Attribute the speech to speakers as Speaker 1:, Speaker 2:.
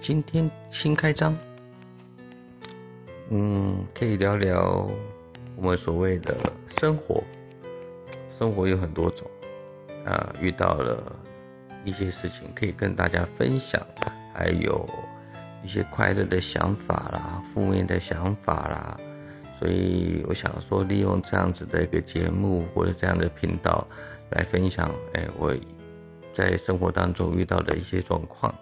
Speaker 1: 今天新开张，嗯，可以聊聊我们所谓的生活。生活有很多种，啊，遇到了一些事情可以跟大家分享，还有一些快乐的想法啦，负面的想法啦。所以我想说，利用这样子的一个节目或者这样的频道来分享，哎，我在生活当中遇到的一些状况。